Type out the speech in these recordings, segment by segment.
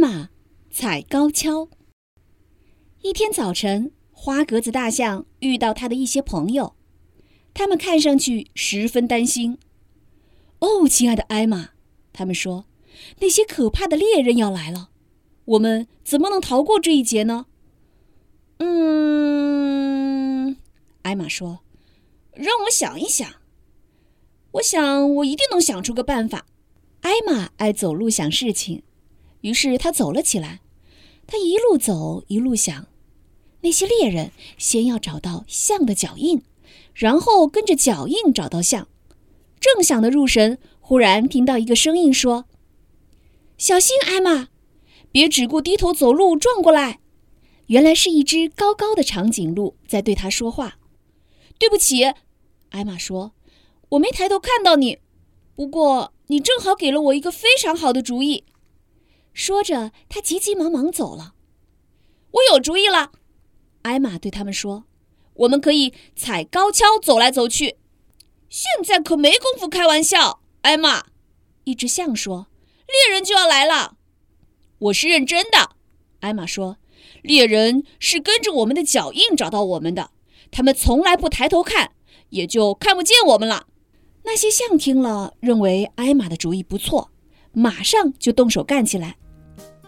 玛踩高跷。一天早晨，花格子大象遇到他的一些朋友，他们看上去十分担心。哦，亲爱的艾玛，他们说，那些可怕的猎人要来了，我们怎么能逃过这一劫呢？嗯，艾玛说，让我想一想。我想，我一定能想出个办法。艾玛爱走路想事情，于是他走了起来。他一路走，一路想。那些猎人先要找到象的脚印，然后跟着脚印找到象。正想得入神，忽然听到一个声音说：“小心，艾玛，别只顾低头走路，撞过来。”原来是一只高高的长颈鹿在对他说话。“对不起，”艾玛说，“我没抬头看到你。不过你正好给了我一个非常好的主意。”说着，他急急忙忙走了。“我有主意了。”艾玛对他们说：“我们可以踩高跷走来走去。现在可没工夫开玩笑。”艾玛，一只象说：“猎人就要来了。”我是认真的，艾玛说：“猎人是跟着我们的脚印找到我们的，他们从来不抬头看，也就看不见我们了。”那些象听了，认为艾玛的主意不错，马上就动手干起来。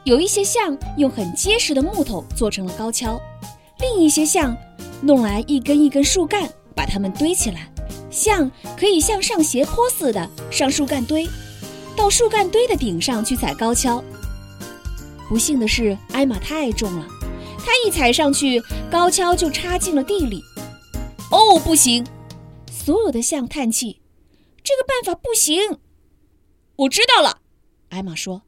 有一些象用很结实的木头做成了高跷。另一些象弄来一根一根树干，把它们堆起来。象可以像上斜坡似的上树干堆，到树干堆的顶上去踩高跷。不幸的是，艾玛太重了，她一踩上去，高跷就插进了地里。哦，不行！所有的象叹气：“这个办法不行。”我知道了，艾玛说：“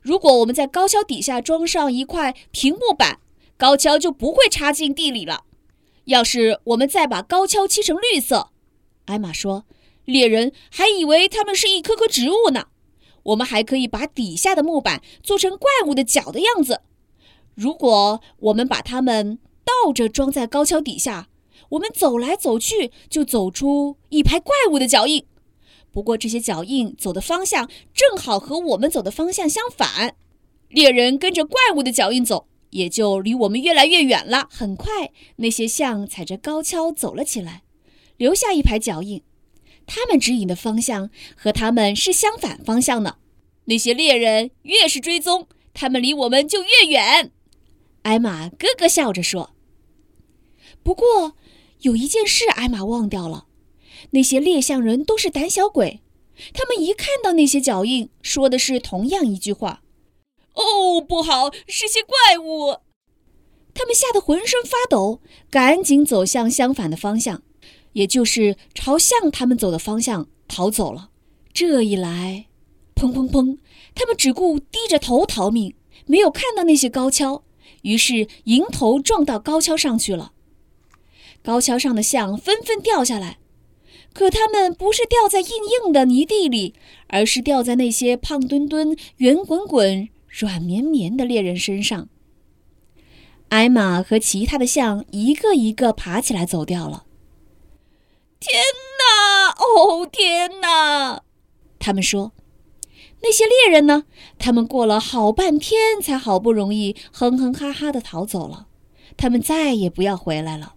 如果我们在高跷底下装上一块平木板。”高跷就不会插进地里了。要是我们再把高跷漆成绿色，艾玛说，猎人还以为它们是一棵棵植物呢。我们还可以把底下的木板做成怪物的脚的样子。如果我们把它们倒着装在高跷底下，我们走来走去就走出一排怪物的脚印。不过这些脚印走的方向正好和我们走的方向相反。猎人跟着怪物的脚印走。也就离我们越来越远了。很快，那些象踩着高跷走了起来，留下一排脚印。他们指引的方向和他们是相反方向呢。那些猎人越是追踪，他们离我们就越远。艾玛咯咯笑着说：“不过有一件事，艾玛忘掉了。那些猎象人都是胆小鬼，他们一看到那些脚印，说的是同样一句话。”哦，不好，是些怪物！他们吓得浑身发抖，赶紧走向相反的方向，也就是朝向他们走的方向逃走了。这一来，砰砰砰，他们只顾低着头逃命，没有看到那些高跷，于是迎头撞到高跷上去了。高跷上的象纷纷掉下来，可他们不是掉在硬硬的泥地里，而是掉在那些胖墩墩、圆滚滚。软绵绵的猎人身上，艾玛和其他的象一个一个爬起来走掉了。天哪！哦，天哪！他们说：“那些猎人呢？他们过了好半天，才好不容易哼哼哈哈的逃走了。他们再也不要回来了。”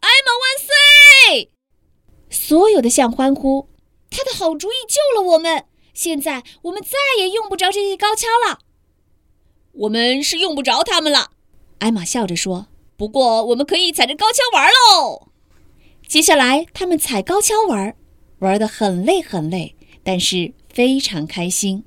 艾玛万岁！所有的象欢呼：“他的好主意救了我们！”现在我们再也用不着这些高跷了。我们是用不着它们了，艾玛笑着说。不过我们可以踩着高跷玩喽。接下来他们踩高跷玩，玩得很累很累，但是非常开心。